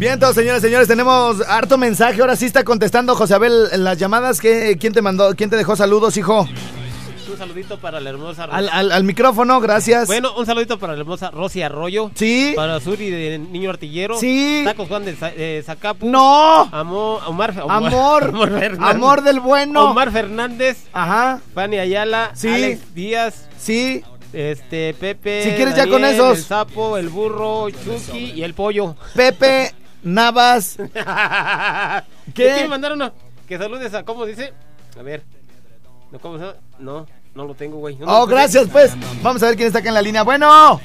Bien, todos señores, señores, tenemos harto mensaje. Ahora sí está contestando José Abel en las llamadas. ¿Qué, ¿Quién te mandó? ¿Quién te dejó saludos, hijo? Un saludito para la hermosa Al, al- al micrófono, gracias. Bueno, un saludito para la hermosa Rosy Arroyo. Sí. Para Suri de Niño Artillero. Sí. Tacos Juan de Za- eh, Zacapu. No. Amor, Omar, Amor. Amor, del bueno. Omar Fernández. Ajá. Fanny Ayala. Sí. Alex Díaz. Sí. Este, Pepe. Si quieres ya con esos. El sapo, el burro, Chucky y el pollo. Pepe Navas. ¿Qué? quiere mandar uno? Que saludes a, ¿cómo dice? A ver. No, ¿cómo se? No, no lo tengo, güey. No, Oh, gracias, pues. Vamos a ver quién está acá en la línea. Bueno.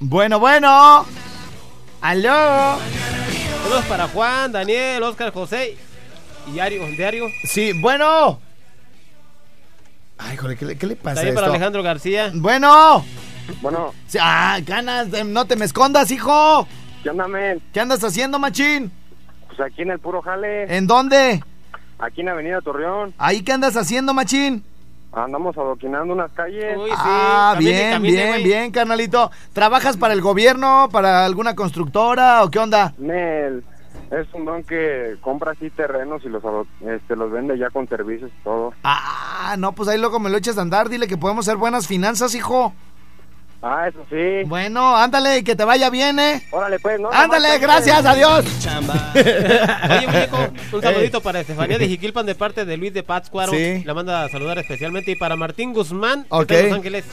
Bueno, bueno. Aló. Saludos para Juan, Daniel, Oscar, José y Ario. Diario. Sí, bueno. Ay, joder, ¿qué le, qué le pasa a También para esto? Alejandro García. Bueno. Bueno, Sí, Ah, ganas, eh, no te me escondas, hijo. ¿Qué onda, men? ¿Qué andas haciendo, machín? Pues aquí en el puro jale, ¿En dónde? aquí en Avenida Torreón, ¿Ahí qué andas haciendo, machín? andamos adoquinando unas calles. Uy, sí, ah, camine, bien, camine, bien, güey. bien, carnalito. ¿Trabajas para el gobierno, para alguna constructora o qué onda? Nel, es un don que compra así terrenos y los, ado- este, los vende ya con servicios y todo. Ah, no, pues ahí luego me lo echas a andar. Dile que podemos hacer buenas finanzas, hijo. Ah, eso sí. Bueno, ándale, y que te vaya bien, ¿eh? Órale, pues, ¿no? Ándale, Nomás, gracias, adiós. Oye, muñeco, un saludito para Estefanía de Jiquilpan de parte de Luis de Pátzcuaro. Sí. La manda a saludar especialmente. Y para Martín Guzmán, en Los Ángeles.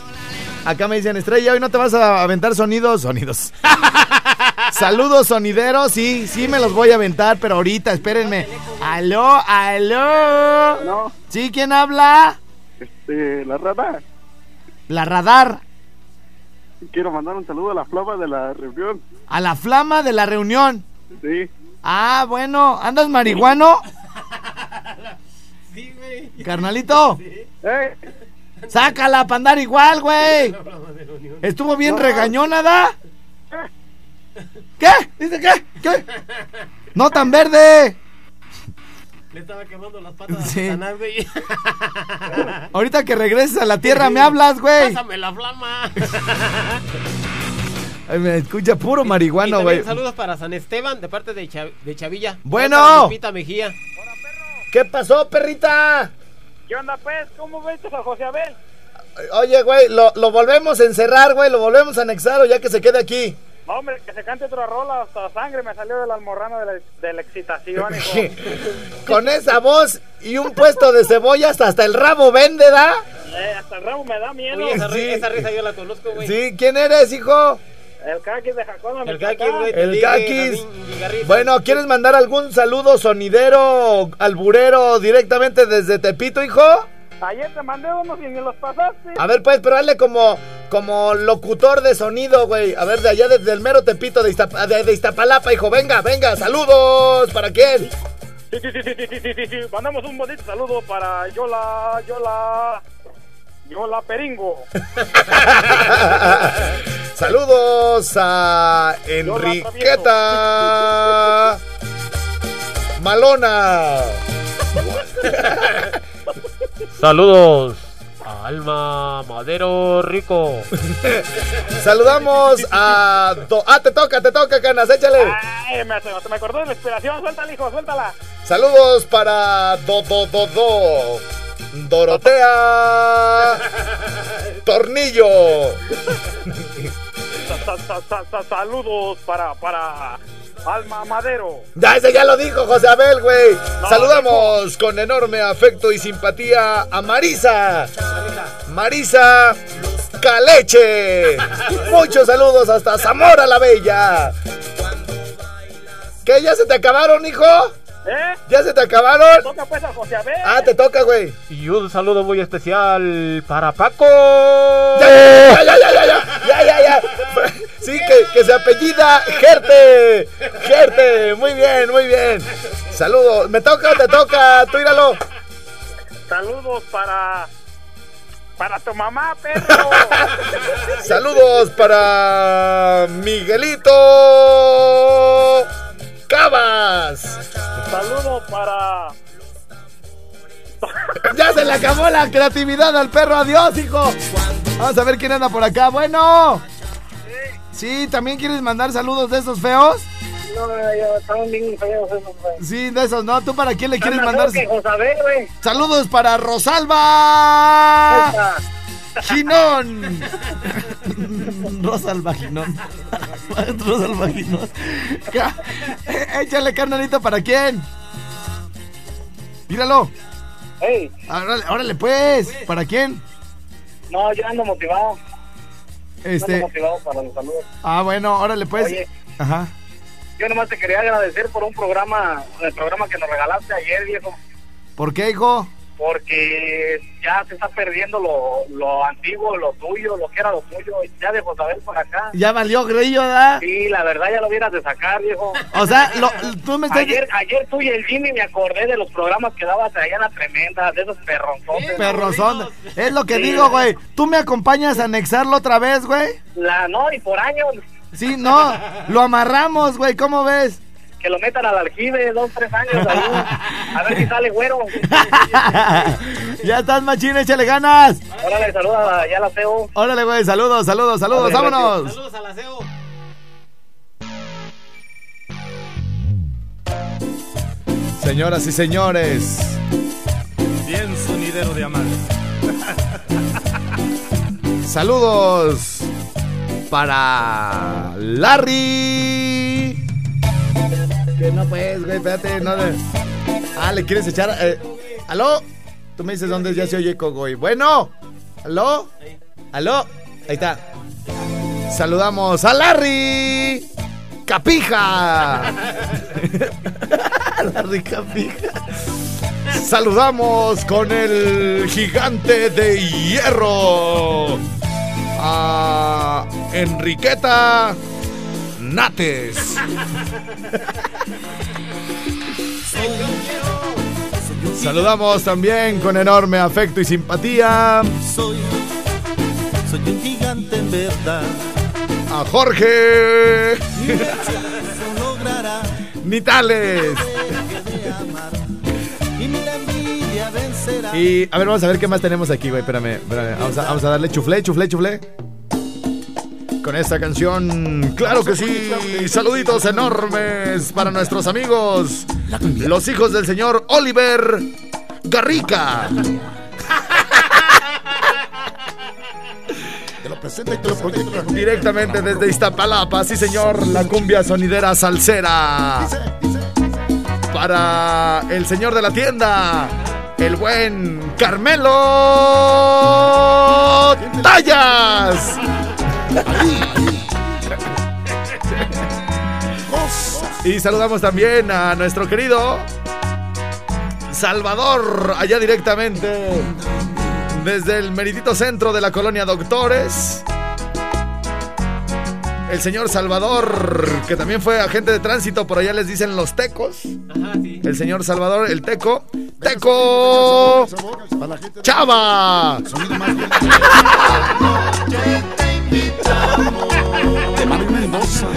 Acá me dicen, Estrella, hoy no te vas a aventar sonidos. Sonidos. Saludos sonideros, sí, sí me los voy a aventar, pero ahorita, espérenme. Aló, aló. No, ¿Sí? ¿Quién habla? este, la rata. La radar. Quiero mandar un saludo a la flama de la reunión. A la flama de la reunión. Sí. Ah, bueno, ¿andas marihuano? Sí, güey. Carnalito, ¡Eh! sácala para andar igual, güey. Estuvo bien regañón, nada. ¿Qué? ¿Dice qué? ¿Qué? No tan verde. Le estaba quemando las patas Sí. a Satanás, güey. Ahorita que regreses a la tierra me hablas, güey. Pásame la flama. Ay, Me escucha puro marihuano, también güey. saludos para San Esteban de parte de, Cha- de Chavilla. Bueno. Lupita Mejía. ¿Qué pasó, perrita? ¿Qué onda, pues? ¿Cómo ves a José Abel? Oye, güey, lo, lo volvemos a encerrar, güey, lo volvemos a anexar o ya que se quede aquí. No, hombre, que se cante otra rola, hasta sangre me salió del almorrano de la, de la excitación, hijo. Con esa voz y un puesto de cebollas hasta el rabo vende, ¿da? Eh, hasta el ramo me da miedo. Oye, esa, Sí. esa risa yo la conozco, güey. Sí, ¿quién eres, hijo? El caquis de Jacona, El caquis, güey. El caquis. Bueno, ¿quieres mandar algún saludo sonidero, alburero directamente desde Tepito, hijo? Ayer te mandé unos y ni los pasaste. A ver, pues, pero hazle como, como locutor de sonido, güey. A ver, de allá desde el mero Tepito de, Iztap de, Iztapalapa, hijo. Venga, venga, saludos. ¿Para quién? Sí, sí, sí, sí, sí, sí, sí, sí. Mandamos un bonito saludo para Yola, Yola. Yola Peringo. saludos a Enriqueta Malona. saludos Alma Madero Rico. Saludamos a... Do- ah, te toca, te toca, Canas, échale. Ay, me, se me acordó de la inspiración. Suéltala, hijo, suéltala. Saludos para Do Do Do Do. Dorotea Tornillo. Sa- sa- sa- sa- Saludos para, para Alma Madero. Ya, ese ya lo dijo José Abel, güey. Saludamos con enorme afecto y simpatía a Marisa. Marisa Caleche. Muchos saludos hasta Zamora la Bella. ¿Qué? ¿Ya se te acabaron, hijo? ¿Eh? ¿Ya se te acabaron? Toca pues a José Abel. Ah, te toca, güey. Y un saludo muy especial para Paco. Ya, ya, ya, ya, ya, ya. Sí, que, que se apellida Gerte. Gerte, muy bien, muy bien. Saludos. ¿Me toca o te toca? Tú íralo. Saludos para. Para tu mamá, perro. Saludos para Miguelito Cabas. Saludos para. Ya se le acabó la creatividad al perro. Adiós, hijo. Vamos a ver quién anda por acá. Bueno. Sí, ¿también quieres mandar saludos de esos feos? No, ya están bien feos esos, güey. Sí, de esos, ¿no? ¿Tú para quién le quieres Anda, mandar? José. Saludos para Rosalba Esa. Ginón. Rosalba Ginón. Rosalba Ginón. Échale carnalito para quién. Míralo. Ey, Órale, órale, pues. ¿Para quién? no, yo ando motivado. Ando Este. motivado para los saludos. Ah, bueno, órale, pues. Oye. Ajá. Yo nomás te quería agradecer por un programa, el programa que nos regalaste ayer, viejo. ¿Por qué, hijo? Porque ya se está perdiendo lo, lo antiguo, lo tuyo, lo que era lo tuyo. Ya dejo saber por acá. Ya valió grillo, ¿verdad? Sí, la verdad ya lo hubieras de sacar, viejo. O sea, lo- tú me estás. Ayer, ayer tú y el Jimmy me acordé de los programas que dabas allá en la tremenda, de esos perronzotes. Perrozón. Es lo que Sí. digo, güey. ¿Tú me acompañas a anexarlo otra vez, güey? La, no, y por años, Sí, no. Lo amarramos, güey. ¿Cómo ves? Que lo metan al aljibe, dos, tres años ahí. A ver si sale güero. ya estás, machín, échale ganas. Órale, saluda ya la feo. Órale, güey, saludos, saludos, saludos, Órale, vámonos. Saludos a la CEO. Señoras y señores, Bien sonidero de amar. saludos para Larry. Que no pues, güey, espérate, no le- Ah, ¿le quieres echar? eh, ¿Aló? Tú me dices dónde ya se oye Cogoy. Bueno, ¿aló? ¿Aló? Ahí está. Saludamos a Larry Capija. Larry Capija. Saludamos con el gigante de hierro. A Enriqueta Nates. Saludamos también con enorme afecto y simpatía Soy, soy un gigante en verdad. a Jorge Nitales. Y a ver, vamos a ver qué más tenemos aquí, güey. Espérame, espérame. Vamos a, vamos a darle chuflé, chuflé, chuflé. Con esta canción, claro que sí. Saluditos enormes para nuestros amigos, los hijos del señor Oliver Garrica. Te lo presento y te lo proyecto. Directamente desde Iztapalapa, sí señor, la cumbia sonidera salsera. Para el señor de la tienda, el buen Carmelo Tallas. Y saludamos también a nuestro querido Salvador, allá directamente desde el meridito centro de la colonia Doctores. El señor Salvador, que también fue agente de tránsito, por allá les dicen los tecos. Ajá, sí. El señor Salvador, el teco. ¡Teco! ¡Chava! De Mendoza.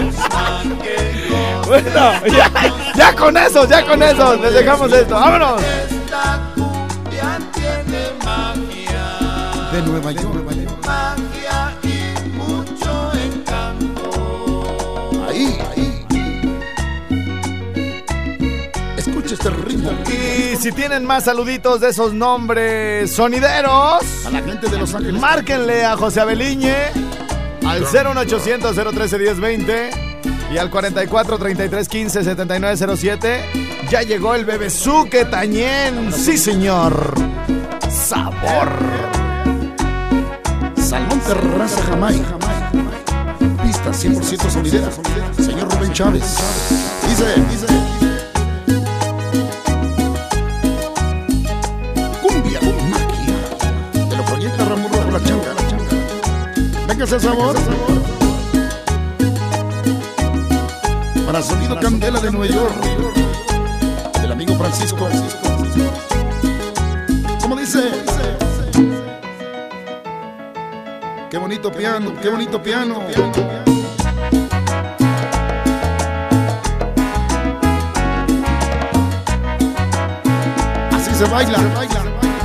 Bueno, ya, ya con eso, ya con eso, les dejamos esto. ¡Vámonos! De Nueva York. Ahí, ahí. Escucha este ritmo. Y si tienen más saluditos de esos nombres sonideros, A la gente de Los Ángeles. márquenle a José Abeliñe al 01800 013 1020 y al 44 33 15 7907. Ya llegó el bebezuque Tañén. Sí, señor. Sabor. Salmón Terraza Jamaica. Pista 100% sonidera. Señor Rubén Chávez. Dice, dice. Venga ese sabor. Para Sonido Candela de Nueva York. El amigo Francisco. ¿Cómo dice? Qué bonito piano, qué bonito piano. Así se baila,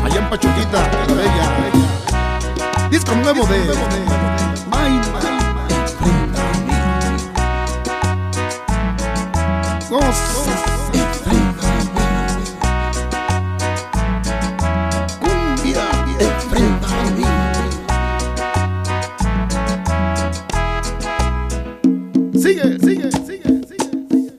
allá en Pachuquita, la bella. Disco nuevo de Goza. Cumbia, enfréntame. Sigue, sigue, sigue, sigue.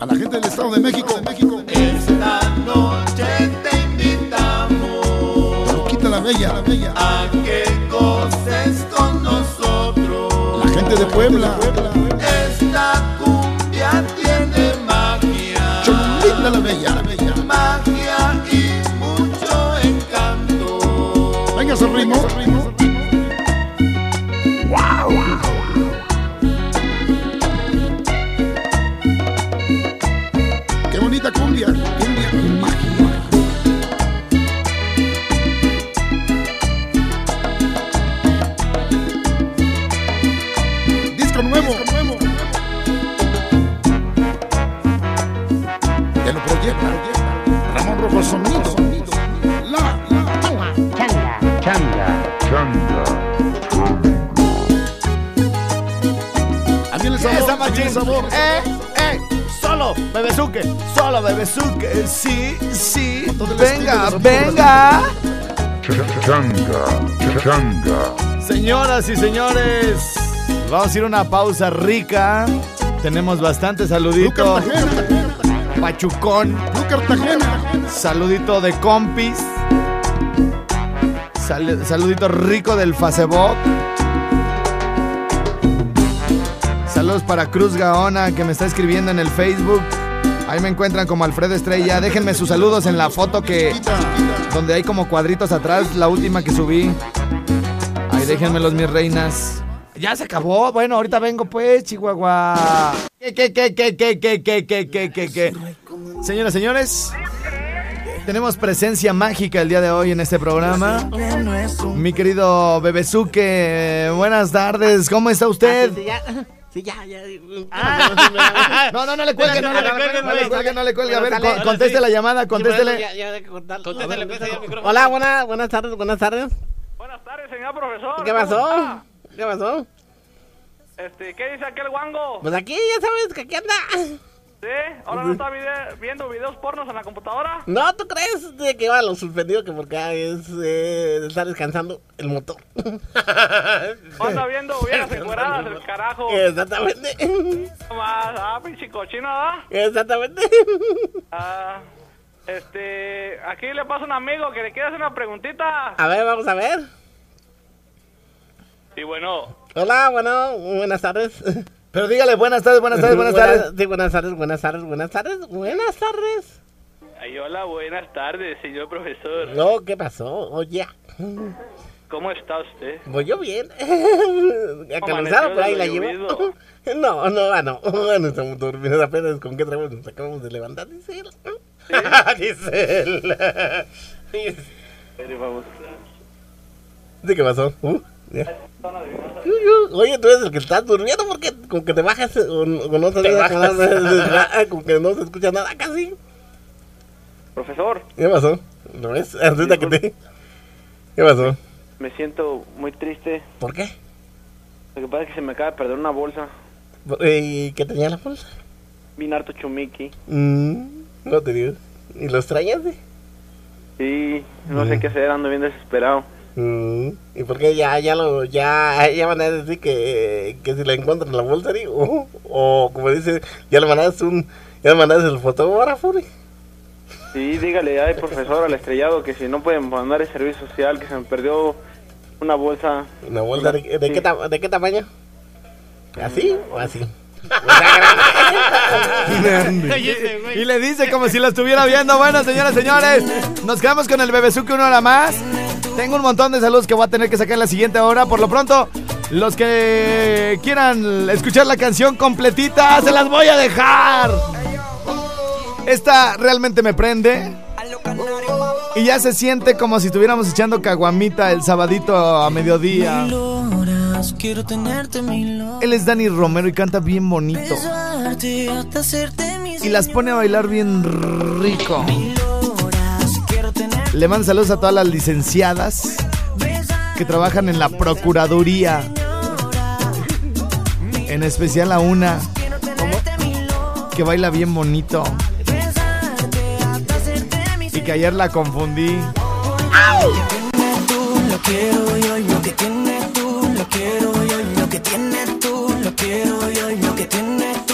A la gente del Estado de México, México. Esta noche te invitamos Paluquita la bella, la bella. a que goces con nosotros. La gente de Puebla. Ritmo. Machín. Eh, eh. Solo, bebezuque. Solo, bebezuque. Sí, sí. Venga, venga. Changa, changa. Señoras y señores, vamos a ir a una pausa rica. Tenemos bastante saludito. Cartagena. Pachucón. Saludito de compis. Sal- saludito rico del Facebook. Para Cruz Gaona que me está escribiendo en el Facebook. Ahí me encuentran como Alfredo Estrella. Déjenme sus saludos en la foto que donde hay como cuadritos atrás, la última que subí. Ahí déjenmelos mis reinas. Ya se acabó. Bueno, ahorita vengo pues, Chihuahua. ¿Qué, qué, qué, qué, qué, qué, qué, qué, qué, qué, qué? Señoras, señores, tenemos presencia mágica el día de hoy en este programa. Mi querido Bebezuque, buenas tardes. ¿Cómo está usted? Sí, ya. Sí, ya, ya. No, no, no le cuelgue, no le cuelgue, no le cuelgue, no le cuelgue. A ver, Dale, con- contéstele la llamada, Sí, contéstele. pues, micrófono. Hola, buenas, buenas tardes, buenas tardes. Buenas tardes, señor profesor. ¿Qué ¿Cómo pasó? ¿Qué pasó? Este, ¿qué dice aquel guango? Pues aquí ya sabes que aquí anda. ¿Sí? ¿Ahora no está viendo videos pornos en la computadora? No, ¿tú crees de que va lo suspendido que porque ah, es eh, estar descansando el motor? ¿O anda viendo hubieras encueradas el carajo? Exactamente. Más, ah, pinche cochino, ¿verdad? Exactamente. Ah, este, aquí le pasa un amigo que le quiere hacer una preguntita. A ver, vamos a ver. Y bueno, Hola, bueno, buenas tardes. Pero dígale buenas tardes, buenas tardes, buenas tardes. Sí, buenas tardes, buenas tardes, buenas tardes, buenas tardes. ay, hola, buenas tardes, señor profesor. No, ¿qué pasó? Oye, ¿Cómo está usted? voy yo bien. A Caluzano por ahí la llevo. No, no, ah, no. No estamos dormidos apenas. ¿Con qué trabajo nos acabamos de levantar? Dice él. Dice él. Pero vamos. ¿De qué pasó? Uh, ya. Oye, tú eres el que estás durmiendo porque como que te bajas o, o no se como que no se escucha nada casi. Profesor, ¿Qué pasó? ¿Lo ves? Que te... ¿Qué pasó? me siento muy triste. ¿Por qué? Lo que pasa es que se me acaba de perder una bolsa. ¿Y qué tenía la bolsa? Vino harto chumiki. Mm, No te digo. ¿Y lo extrañas, güey? Sí, no sé qué hacer, ando bien desesperado. ¿Y por qué ya, ya lo, ya, ya van a decir que, que si la encuentran en la bolsa, güey? O, o como dice, ya le mandas un, ya le mandas el fotógrafo. Sí, dígale ay profesor al estrellado que si no pueden mandar el servicio social, que se me perdió una bolsa. ¿Una bolsa de, de Sí. qué, de qué tamaño? ¿Así o así? Y le dice como si lo estuviera viendo. Bueno, señoras, señores, nos quedamos con el Bebezuque una hora más. Tengo un montón de saludos que voy a tener que sacar en la siguiente hora. Por lo pronto, los que quieran escuchar la canción completita, se las voy a dejar. Esta realmente me prende. Y ya se siente como si estuviéramos echando caguamita el sabadito a mediodía. Él es Dani Romero y canta bien bonito. Y las pone a bailar bien rico. Le mando saludos a todas las licenciadas que trabajan en la Procuraduría. En especial a una que baila bien bonito. Y que ayer la confundí. tú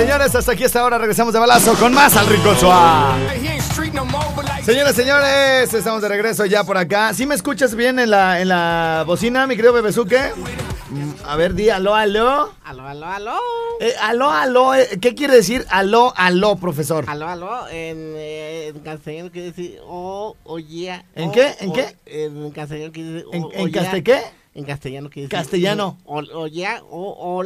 señores, hasta aquí esta hora regresamos de balazo con más al Rincón. Señoras señores, estamos de regreso ya por acá. ¿Sí me escuchas bien en la, en la bocina, mi querido Bebezuque? Mm, A ver, di aló, aló. Aló, aló, aló. Eh, aló, aló, eh, ¿qué quiere decir aló, aló, profesor? Aló, aló. En, eh, en castellano quiere decir oh, oye. ¿En oh, qué? ¿En oh, qué? En castellano quiere decir ¿En, oh, en oye. caste qué? En castellano quiere decir. Castellano. oh,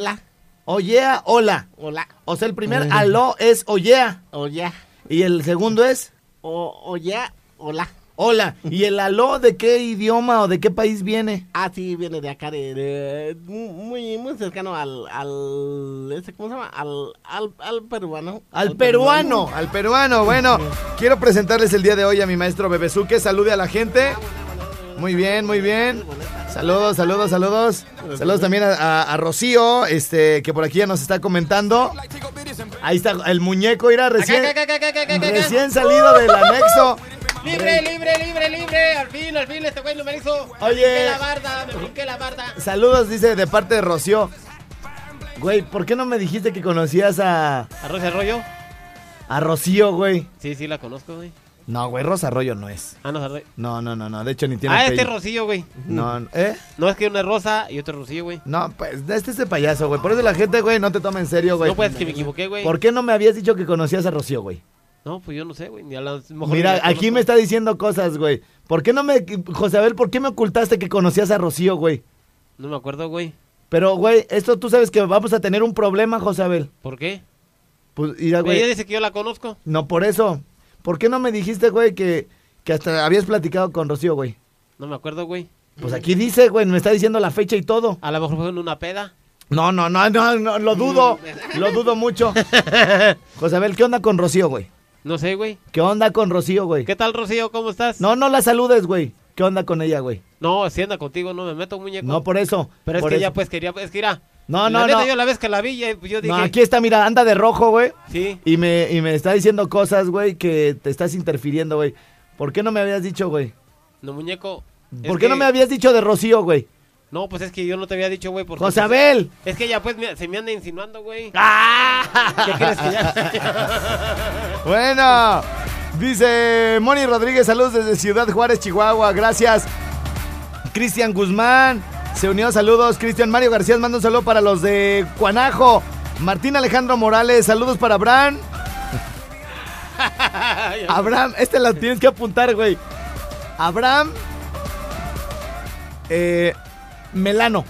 oye, oh. Oyea, hola. Hola. O sea, el primer aló es oyea. Oye. Y el segundo es Oh, oye, hola. hola. ¿Y el aló de qué idioma o de qué país viene? Ah, sí, viene de acá, de, de- muy, muy cercano al, al, ese, ¿cómo se llama? Al, al, al peruano. Al peruano, al peruano. Bueno, quiero presentarles el día de hoy a mi maestro Bebezuque. Salude a la gente. Muy bien, muy bien. Saludos, saludos, saludos. Saludos también a, a- a Rocío, este, que por aquí ya nos está comentando. Ahí está el muñeco, irá recién, Acá, recién salido del anexo. Libre, libre, libre, libre. Al fin, al fin, este güey lo me hizo. Oye. Me la barda, me la barda. Saludos, dice, de parte de Rocío. Güey, ¿por qué no me dijiste que conocías a, ¿Arroz de rollo? a Rocío, güey? Sí, sí, la conozco, güey. No, güey, Rosa Arroyo no es. Ah, no, Sarroy. No, no, no, no. De hecho, ni tiene Ah, este es. Rocío, güey. No, ¿eh? No, es que uno es Rosa y otro es Rocío, güey. No, pues, este es de payaso, güey. Por eso la gente, güey, no te toma en serio, güey. No puedes que me equivoqué, güey. ¿Por qué no me habías dicho que conocías a Rocío, güey? No, pues yo no sé, güey. Mira, aquí me está diciendo cosas, güey. ¿Por qué no me... José Abel, ¿por qué me ocultaste que conocías a Rocío, güey? No me acuerdo, güey. Pero, güey, esto tú sabes que vamos a tener un problema, José Abel. ¿Por qué? Pues, mira, Ella güey. dice que yo la conozco. No, por eso. ¿Por qué no me dijiste, güey, que, que hasta habías platicado con Rocío, güey? No me acuerdo, güey. Pues aquí dice, güey, me está diciendo la fecha y todo. A lo mejor fue en una peda. No, no, no, no, no, lo dudo. lo dudo mucho. José Abel, ¿qué onda con Rocío, güey? No sé, güey. ¿Qué onda con Rocío, güey? ¿Qué tal, Rocío? ¿Cómo estás? No, no la saludes, güey. ¿Qué onda con ella, güey? No, si anda contigo, no me meto, muñeco. No, por eso. Pero es por que eso. ella, pues, quería... Es que, mira... No, la no, neta, no. yo la vez que la vi, ya- yo dije... No, aquí está, mira, anda de rojo, güey. Sí. Y me, y me está diciendo cosas, güey, que te estás interfiriendo, güey. ¿Por qué no me habías dicho, güey? No, muñeco. ¿Por qué no me habías dicho de Rocío, güey? No, pues es que yo no te había dicho, güey. porque, José pues, Abel. Es que ella, pues, se me anda insinuando, güey. ¡Ah! ¿Qué crees que ya? Bueno, dice Moni Rodríguez, saludos desde Ciudad Juárez, Chihuahua, gracias. Cristian Guzmán, se unió, saludos. Cristian Mario García, manda un saludo para los de Cuanajo. Martín Alejandro Morales, saludos para Abraham. Abraham, este lo tienes que apuntar, güey. Abraham eh, Melano.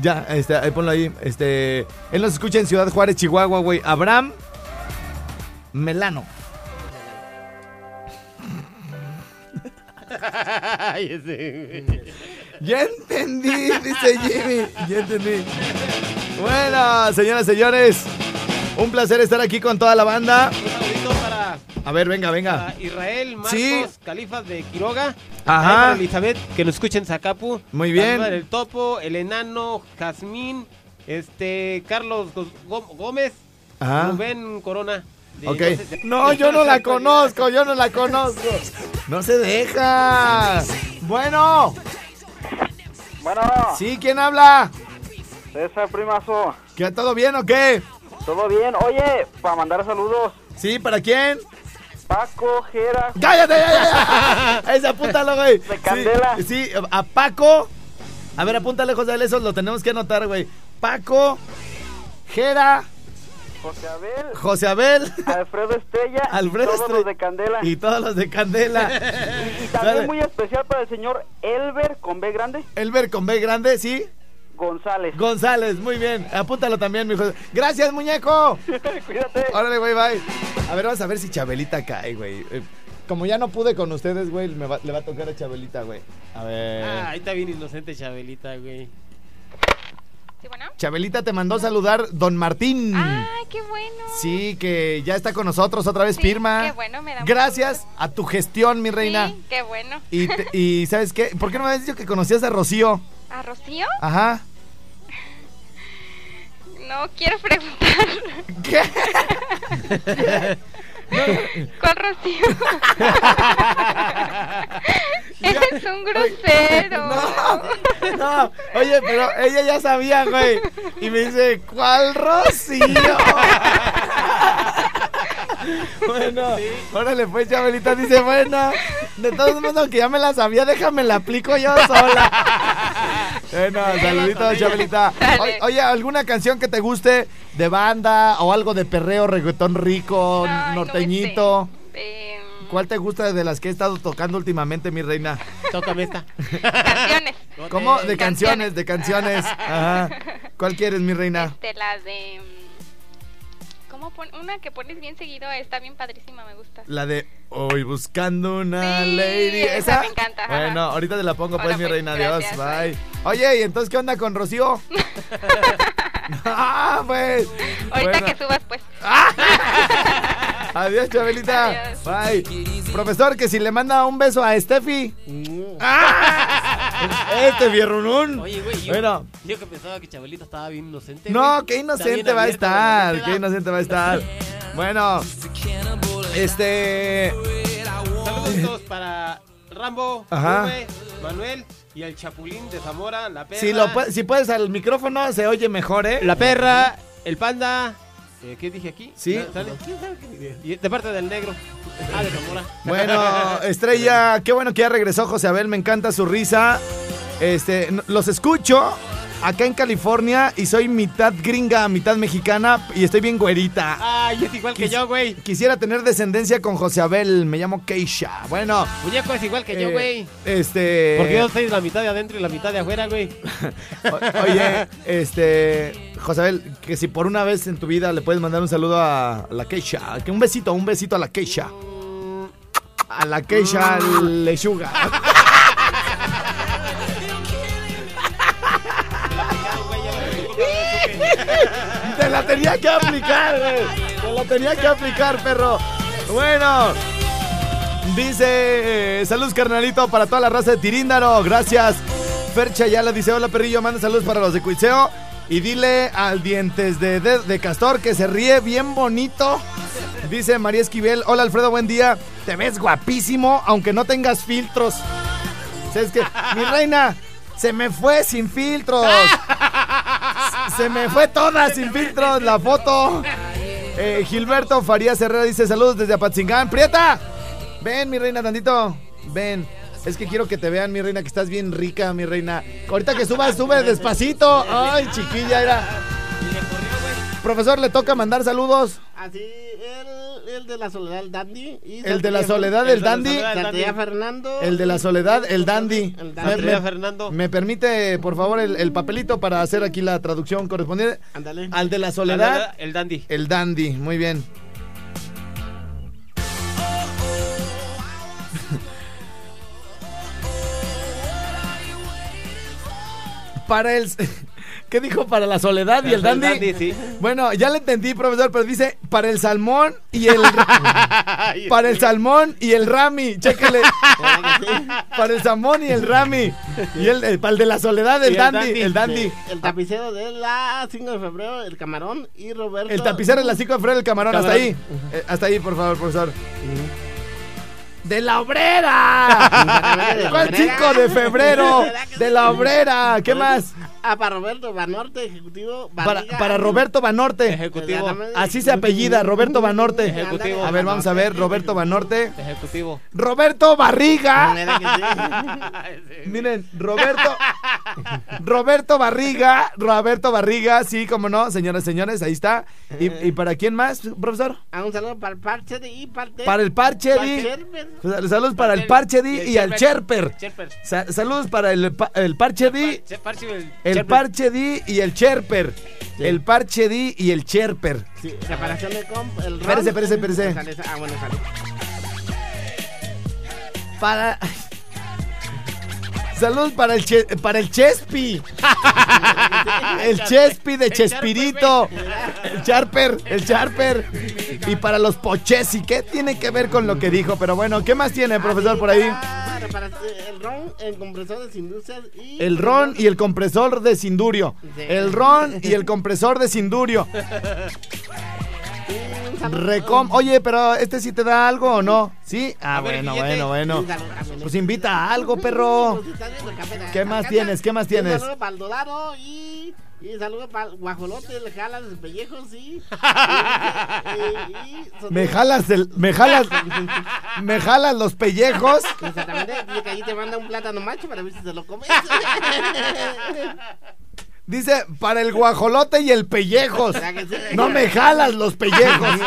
Ya, este, ahí ponlo ahí. Este, él nos escucha en Ciudad Juárez, Chihuahua, güey. Abraham Melano. Ay, ese, güey. Ya entendí, dice Jimmy. Ya entendí. Bueno, señoras y señores, un placer estar aquí con toda la banda. Un saludito para, A ver, venga, venga. para Israel Marcos Sí. Califas de Quiroga. Ajá. Elizabeth, que nos escuchen en Zacapu. Muy bien. El Topo, el Enano, Jazmín, este, Carlos Gó- Gó- Gómez, Ajá. Rubén Corona. de- Ok. no sé, No, yo no la conozco, yo no la conozco. No se deja. Bueno, Bueno, sí, ¿quién habla? César Primazo, ¿Qué, ¿Todo bien o qué? ¿todo bien? Oye, para mandar saludos, Sí, ¿para quién? Paco, Jera, ¡Cállate, ya, ya, ya! Ese apúntalo, güey. De Candela. Sí, sí, a Paco. A ver, apúntale, José eso lo tenemos que anotar, güey. Paco, Jera, José Abel, José Abel Alfredo Estrella Alfredo y todos Estrella. los de Candela. y todos los de Candela. Y también muy especial para el señor Elber con B grande Elber con B grande, ¿sí? González. González, muy bien. Apúntalo también, mi José. Gracias, muñeco. Cuídate. Órale, güey, bye. A ver, vamos a ver si Chabelita cae, güey. Eh, Como ya no pude con ustedes, güey, me va- le va a tocar a Chabelita, güey. A ver. Ah, ahí está bien inocente Chabelita, güey. ¿Sí, bueno? Chabelita te mandó saludar Don Martín. Ay, qué bueno. Sí, que ya está con nosotros otra vez, Sí, Pirma. qué bueno, me da Gracias a tu gestión, mi reina. Sí, qué bueno. Y, te- y ¿sabes qué? ¿Por qué no me habías dicho que conocías a Rocío? ¿A Rocío? Ajá. No quiero preguntar. ¿Qué? ¿Cuál Rocío? Eres un grosero. No, no, oye, pero ella ya sabía, güey. Y me dice, ¿cuál Rocío? bueno, órale, pues, Chabelita dice, bueno, de todos modos, que ya me la sabía, déjame la aplico yo sola. bueno, saluditos, Chabelita. O- oye, ¿alguna canción que te guste de banda o algo de perreo, reggaetón rico, Ay, norteñito? sé. Em, ¿Cuál te gusta de las que he estado tocando últimamente, mi reina? Tócame esta. canciones. ¿Cómo? De Canciones. canciones, de canciones. Ajá. ¿Cuál quieres, mi reina? Este, la de... ¿Cómo pon- Una que pones bien seguido, está bien padrísima, me gusta. La de Hoy buscando una Sí, lady. esa ¿Esa? me encanta, ajá. Bueno, ahorita te la pongo, pues, mi pues, reina. Adiós. gracias, Bye. bye. Oye, ¿y entonces qué onda con Rocío? ah, pues. Ahorita Bueno. que subas, pues. Adiós, Chabelita. Adiós. Bye. Profesor, que si le manda un beso a Steffi. ¡Ah! Este vierrunún. Oye, güey, yo, Bueno. yo que pensaba que Chabelita estaba bien inocente. No, güey. qué inocente va a estar. Qué inocente va a estar. Bueno, este. Saludos para Rambo, Ajá. Rube, Manuel y el Chapulín de Zamora, la perra. Si, lo, si puedes al micrófono, se oye mejor, ¿eh? La perra, el panda, Eh, ¿Qué dije aquí? Sí. ¿No ¿Sale? Y de parte del negro. Ah, de Zamora. Bueno, Estrella, qué bueno que ya regresó José Abel, me encanta su risa. Este, los escucho acá en California y soy mitad gringa, mitad mexicana y estoy bien güerita. Ay, es igual que Quis- yo, güey. Quisiera tener descendencia con José Abel, me llamo Keisha. Bueno, Muñeco es igual que yo, Eh, güey. este Porque yo soy la mitad de adentro y la mitad de afuera, güey. Oye, este, José Abel, que si por una vez en tu vida le puedes mandar un saludo a la Keisha, que un besito, un besito a la Keisha. A la Keisha Lechuga. Te la tenía que aplicar. Te la tenía que aplicar, perro. Bueno. Dice, eh, saludos carnalito para toda la raza de Tiríndaro, gracias. Fercha ya le dice, hola perrillo, manda saludos para los de Cuitseo. Y dile al dientes de, de, de castor que se ríe bien bonito. Dice María Esquivel, hola Alfredo, buen día. Te ves guapísimo, aunque no tengas filtros. ¿Sabes qué? Mi reina, se me fue sin filtros. Se me fue toda sin filtros la foto. Eh, Gilberto Farías Herrera dice saludos desde Apatzingán. Prieta, ven mi reina tantito. Ven. Es que quiero que te vean, mi reina, que estás bien rica, mi reina. Ahorita que subas, sube despacito. Ay, chiquilla, era. Profesor, le toca mandar saludos. Así, el, el de la soledad, el dandy. y El de la soledad, el dandy. Santilla Fernando. El de la soledad, el dandy. El dandy. me- Fernando. ¿Me permite, por favor, el, el papelito para hacer aquí la traducción correspondiente? Ándale. Al de la soledad, El dandy. el dandy. Muy bien. Para el... ¿Qué dijo? Para la soledad y el El dandy. dandy, sí. Bueno, ya le entendí, profesor, pero dice para el salmón y el... para el salmón y el rami. Chéquele. para el salmón y el rami. Y el, el- para el de la soledad, el el dandy. dandy. El dandy. Sí, El tapicero de la 5 de febrero, el camarón y Roberto. El tapicero, el lacico de Fredo, el camarón, hasta ahí. Eh, hasta ahí, por favor, profesor. ¡De la obrera! ¿Cuál 5 de febrero? ¡De la obrera! ¿Qué más? Ah, para Roberto Banorte, ejecutivo. Para, Barriga. para Roberto Banorte. Ejecutivo. Así se apellida, Roberto Banorte. Ejecutivo. A ver, vamos a ver, Roberto Banorte. Ejecutivo. Roberto Barriga. Sí. Miren, Roberto. Roberto Barriga. Roberto Barriga, sí, como no, señoras y señores, ahí está. ¿Y, y para quién más, profesor? Ah, un saludo para el parche de y parte. Para el Parche Saludos para el Parche Di y al Cherper. Cherper. Sa- saludos para el, el Parche Di, Che- Parche, el el. Parche Di y el Cherper. El Parche Di y el Cherper. Sí, reparación de comp. El. Espérese, espérese, Ah, bueno, sale. Para. Saludos para el, che- para el Chespi. El Chespi de Chespirito. El Charper, el Charper. Y para los Pochesi. ¿Qué tiene que ver con lo que dijo? Pero bueno, ¿qué más tiene, profesor, por ahí? El ron, el compresor de y. El ron y el compresor de Sindurio. Sí. El ron y el compresor de Sindurio. Recom. Oye, pero ¿este sí te da algo o no? ¿Sí? Ah, ver, bueno, bueno, bueno. Pues invita a algo, perro. Pues, ¿Qué más tienes? ¿Qué más Un tienes? saludo para el Dorado y. Y saludo para el guajolote, le jalas los pellejos, sí. y, y- y- Me jalas el, me jalas, me jalas los pellejos. Exactamente, dice que ahí te manda un plátano macho para ver si se lo comes. Dice, para el guajolote y el pellejos. No me jalas los pellejos.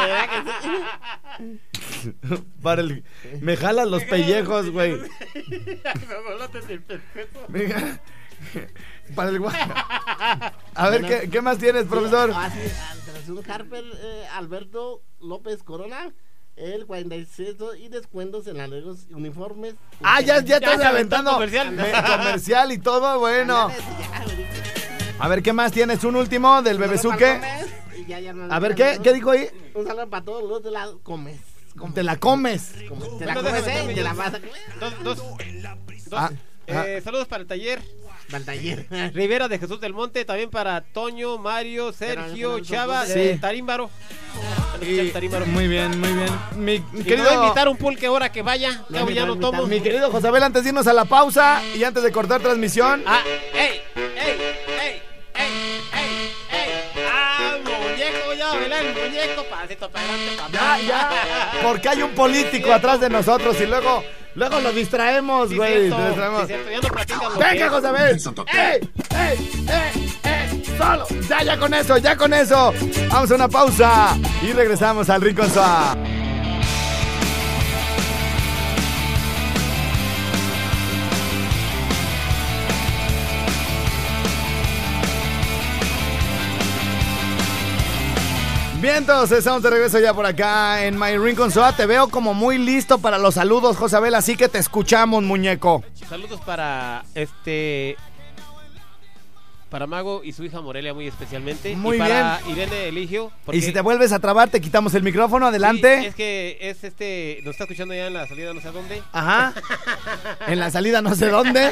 Para el, me jalas los pellejos, güey. Me- Para el gua- A ver, ¿qué, qué más tienes, profesor? Ah, sí, ah, Operación Harper, eh, Alberto López Corona. El 46 y descuentos en alegos y uniformes. Ah, ya, ya estás se aventó aventando comercial. Me- comercial y todo, bueno. A ver, ¿qué más tienes? Un último del bebezuque. A ver, ¿qué, ¿qué dijo ahí? Un saludo para todos los de la Comes. Te la comes. Te la comes, déjame ¿eh? Te la vas a comer. Dos, dos, dos. Ah, Eh, saludos para el taller. Taller. Rivera de Jesús del Monte, también para Toño, Mario, Sergio, Pero, Chava, sí. de Tarímbaro. Y- Tarímbaro. muy bien, muy bien. Mi me voy a querido, invitar un pulque ahora que vaya. Ya no tomo. mi querido Josabel, antes de irnos a la pausa y antes de cortar transmisión, Ah, ey, ey, ey, ey, ey, ey. Ah, muñeco, ya, ¿verdad? El proyecto, pasito para adelante, papá. Ya, ya. Porque hay un político atrás de nosotros y luego, luego lo distraemos, Sí, güey. cierto, lo distraemos. sí, cierto, ya no platican lo que Venga. José Abel. ¡Ey! ¡Ey! ¡Ey! ¡Ey! ¡Solo! Ya, ya con eso, ya con eso. Vamos a una pausa y regresamos al Rincón Suá. Vientos, estamos de regreso ya por acá en My Rincón Soa. Te veo como muy listo para los saludos, José Abel, así que te escuchamos, muñeco. Saludos para este. Para Mago y su hija Morelia, muy especialmente. Muy y para Irene Eligio. Y si te vuelves a trabar, te quitamos el micrófono, adelante. Sí, es que es este. Nos está escuchando ya en la salida, no sé a dónde. Ajá. En la salida no sé dónde.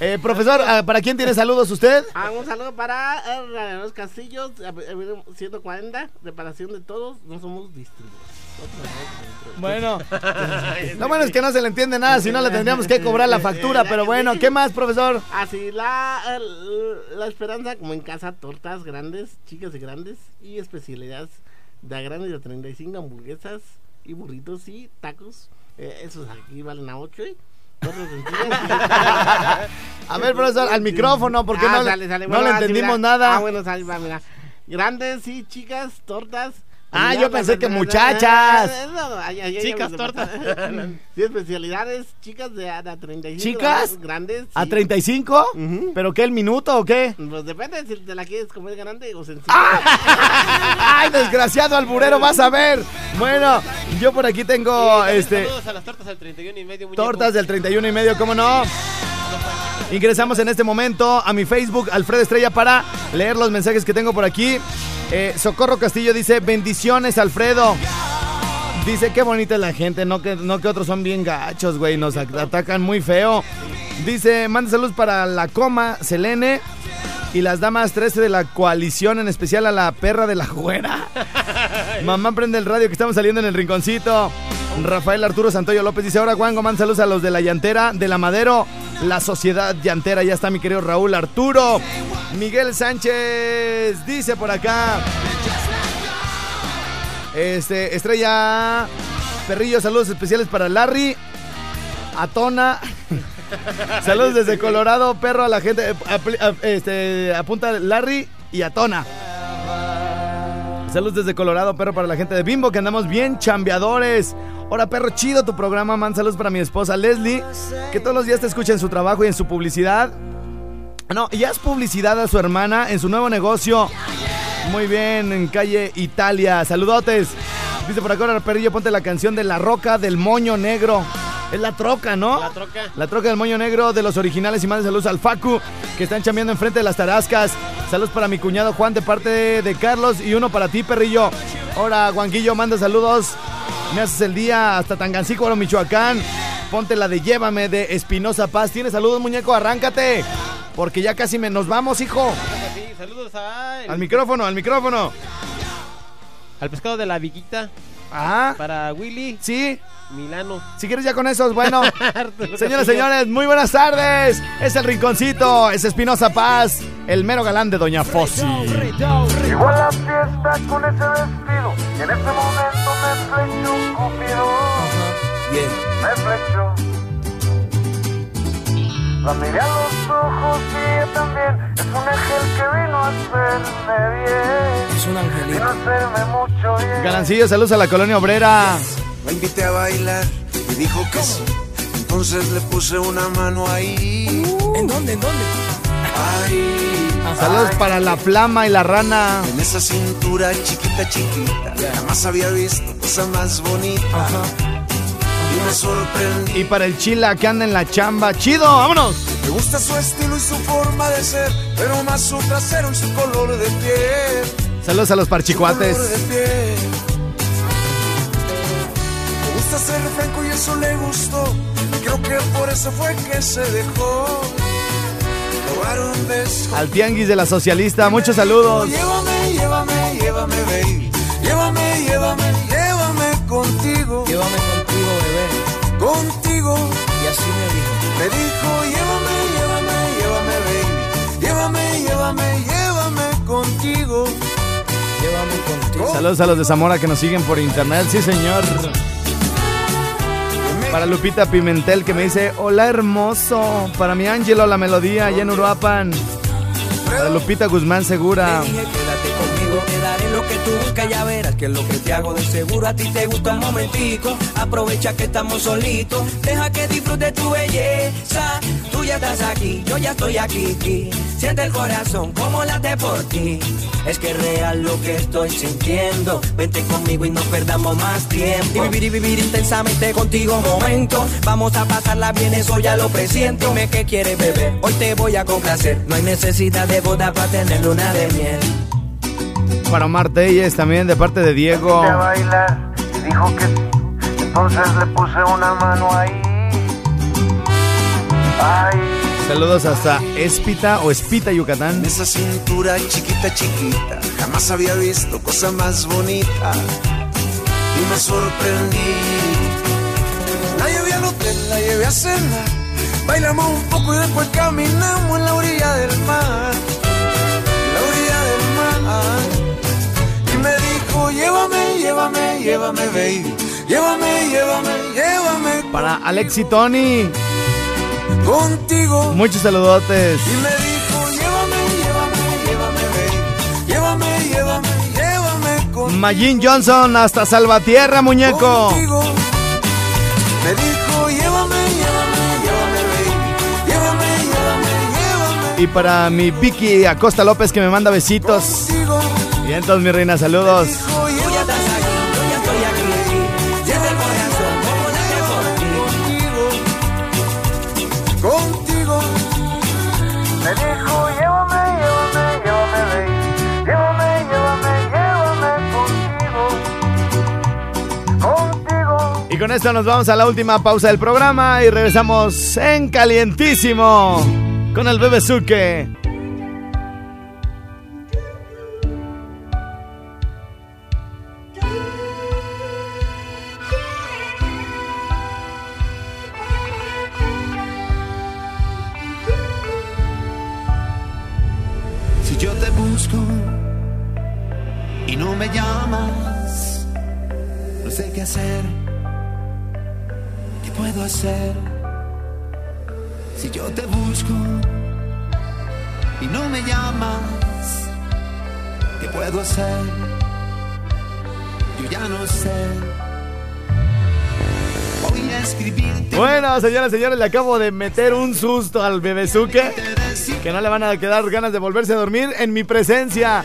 Eh, profesor, ah, ¿para quién tiene saludos usted? Ah, un saludo para los Castillos, eh, eh, 140, reparación de todos, no somos distribuidores. Bueno. Lo bueno es que no se le entiende nada, si no le tendríamos que cobrar la factura, pero bueno, ¿qué más, profesor? Así, la, el- la esperanza, como en casa, tortas grandes, chicas y grandes, y especialidades de grandes de 35 hamburguesas y burritos y tacos. Eh, esos aquí valen a 8 y tortas sencillas. A ver, profesor, al micrófono, porque Ah, no, sale, sale. no Bueno, le así, entendimos mira. nada. Ah, bueno, sale, va, mira. Grandes y chicas, tortas. Ah, yo pensé la- que muchachas. Chicas, tortas. Sí, especialidades, chicas de a, de a 35. ¿Chicas? Grandes. ¿A sí. 35? Ujú. ¿Pero qué, el minuto o qué? Pues depende si te la quieres comer grande o sencilla. ¡Ay, desgraciado alburero, vas a ver! Bueno, yo por aquí tengo, este... Saludos a las tortas al 31 y medio. muñeco. Tortas del 31 y medio, ¿cómo no? Ingresamos en este momento a mi Facebook, Alfredo Estrella, para leer los mensajes que tengo por aquí. Eh, Socorro Castillo dice, bendiciones, Alfredo. Dice, qué bonita es la gente, no que, no que otros son bien gachos, güey, nos at- atacan muy feo. Dice, manda saludos para la coma, Selene. Y las damas 13 de la coalición, en especial a la perra de la güera. Mamá prende el radio que estamos saliendo en el rinconcito. Rafael Arturo Santoyo López dice, ahora Juan Gomán, saludos a los de la llantera, de la madero, la sociedad llantera. Ya está mi querido Raúl Arturo. Miguel Sánchez dice por acá. Este, Estrella Perrillo, saludos especiales para Larry, Atona. saludos desde Colorado, perro a la gente. eh, a- Este, apunta Larry y Atona. Saludos desde Colorado, perro, para la gente de Bimbo, que andamos bien chambeadores. Hola, perro, chido tu programa, man. Saludos para mi esposa Leslie, que todos los días te escucha en su trabajo y en su publicidad. No, y haz publicidad a su hermana en su nuevo negocio. Muy bien, en calle Italia. Saludotes. Dice por acá, perrillo, ponte la canción de La Roca del Moño Negro. Es la troca, ¿no? La troca. La troca del moño negro de los originales y más saludos al Facu, que están chambeando enfrente de las tarascas. Saludos para mi cuñado Juan de parte de, de Carlos y uno para ti, perrillo. Ahora, Juanquillo, manda saludos. Me haces el día hasta Tangancícuaro, Michoacán. Ponte la de Llévame de Espinosa Paz. ¿Tienes saludos, muñeco? Arráncate. Porque ya casi me, nos vamos, hijo. Saludos a Al micrófono, al micrófono. al pescado de la Viguita. Ajá. Para Willy Sí. Milano. Si quieres ya con esos, bueno. Castillo. señores, muy buenas tardes. Es el Rinconcito, es Espinosa Paz, el mero galán de Doña Fossi. Llegó a la fiesta con ese vestido y en ese momento me flechó un cupido. Me flechó. La miré a los ojos y ella también. Es un ángel que vino a hacerme bien. Es un angelito. Vino a hacerme mucho bien. Galancillo, saludos a la colonia obrera. La invité a bailar y dijo que sí. Entonces le puse una mano ahí. ¿En dónde? ¿En dónde? Ahí. Saludos para la flama y la rana. En esa cintura chiquita, chiquita. Jamás había visto cosa más bonita. Y me sorprendí. Y para el chila que anda en la chamba. ¡Chido! ¡Vámonos! Me gusta su estilo y su forma de ser. Pero más su trasero y su color de piel. Saludos a los parchicuates. de piel. Me gusta ser franco y eso le gustó. Y creo que por eso fue que se dejó. Robar un beso. Al tianguis de la socialista, muchos saludos. Llévame, llévame, llévame, baby. Llévame, llévame Contigo. Y así me dijo. Me dijo, llévame, llévame, llévame, baby. Llévame, llévame, llévame contigo. Llévame contigo. Saludos a los de Zamora que nos siguen por internet. Sí, señor. Para Lupita Pimentel que me dice, hola hermoso. Para mi Ángelo la melodía allá en Uruapan. Para Lupita Guzmán Segura. Conmigo, te daré lo que tú buscas, ya verás que lo que te hago de seguro a ti te gusta un momentico. Aprovecha que estamos solitos, deja que disfrute tu belleza. Tú ya estás aquí, yo ya estoy aquí. aquí. Siente el corazón como late por ti. Es que es real lo que estoy sintiendo. Vente conmigo y no perdamos más tiempo. Y vivir y vivir intensamente contigo un momento. Vamos a pasarla bien, eso ya lo presiento. Dime que quieres beber, hoy te voy a complacer. No hay necesidad de boda para tener luna de miel. Para Omar Telles también de parte de Diego. a bailar y dijo que. Entonces le puse una mano ahí. Ay, Saludos hasta Espita o Espita, Yucatán. Esa cintura chiquita, chiquita, jamás había visto cosa más bonita. Y me sorprendí. La llevé al hotel, la llevé a cenar. Bailamos un poco y después caminamos en la orilla del mar. La orilla del mar. Llévame, llévame, llévame, baby. Llévame, llévame, llévame. Para Alex y Tony. Contigo. Muchos saludotes. Y me dijo, llévame, llévame, llévame, baby. Llévame, llévame, llévame contigo. Magin Johnson hasta Salvatierra, muñeco. Contigo. Me dijo, llévame, llévame, llévame, baby. Llévame, llévame, llévame Y para mi Vicky Acosta López que me manda besitos. contigo. Y entonces, mi reina, saludos. Dijo, Y con esto nos vamos a la última pausa del programa y regresamos en calientísimo con el bebé Bueno, señoras y señores, le acabo de meter un susto al bebezuque. Que no le van a quedar ganas de volverse a dormir en mi presencia.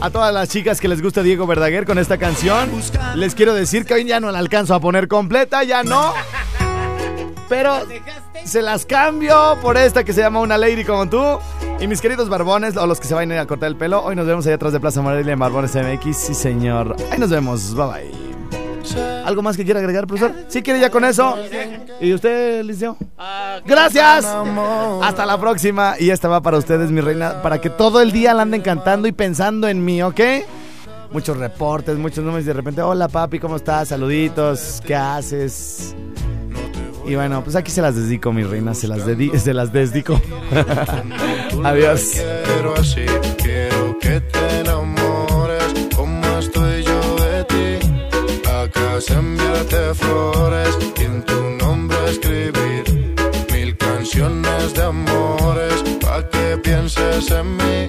A todas las chicas que les gusta Diego Verdaguer con esta canción, les quiero decir que hoy ya no la alcanzo a poner completa, ya no. Pero se las cambio por esta que se llama Una Lady como tú. Y mis queridos barbones, o los que se vayan a cortar el pelo, hoy nos vemos allá atrás de Plaza Morelia en Barbones MX. Sí, señor. Ahí nos vemos. Bye bye. ¿Algo más que quiera agregar, profesor? ¿Sí quiere ya con eso? ¿Y usted, Liceo? Gracias. Hasta la próxima. Y esta va para ustedes, mi reina, para que todo el día la anden cantando y pensando en mí, ¿ok? Muchos reportes, muchos números y de repente, hola papi, ¿cómo estás? Saluditos, ¿qué haces? Y bueno, pues aquí se las dedico, mi reina, se las, dedi se las dedico. Adiós. quiero así, quiero que te enamores como estoy yo de ti. A casa enviarte flores y en tu nombre escribir mil canciones de amores pa' que pienses en mí.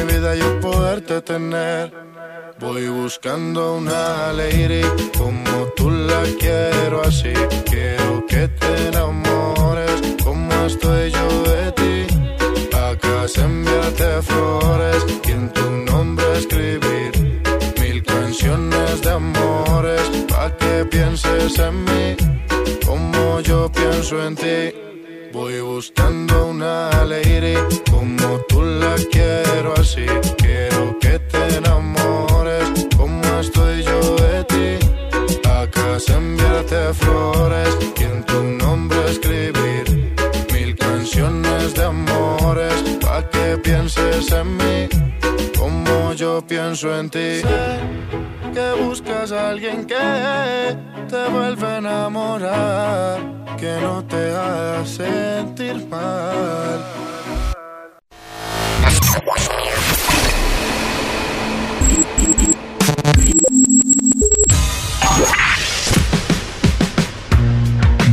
vida yo poderte tener. Voy buscando una lady como tú la quiero así. Quiero que te enamores como estoy yo de ti. A casa enviarte flores y en tu nombre escribir mil canciones de amores pa' que pienses en mí como yo pienso en ti. Voy buscando en ti. Sé que buscas a alguien que te vuelve a enamorar, que no te haga sentir mal.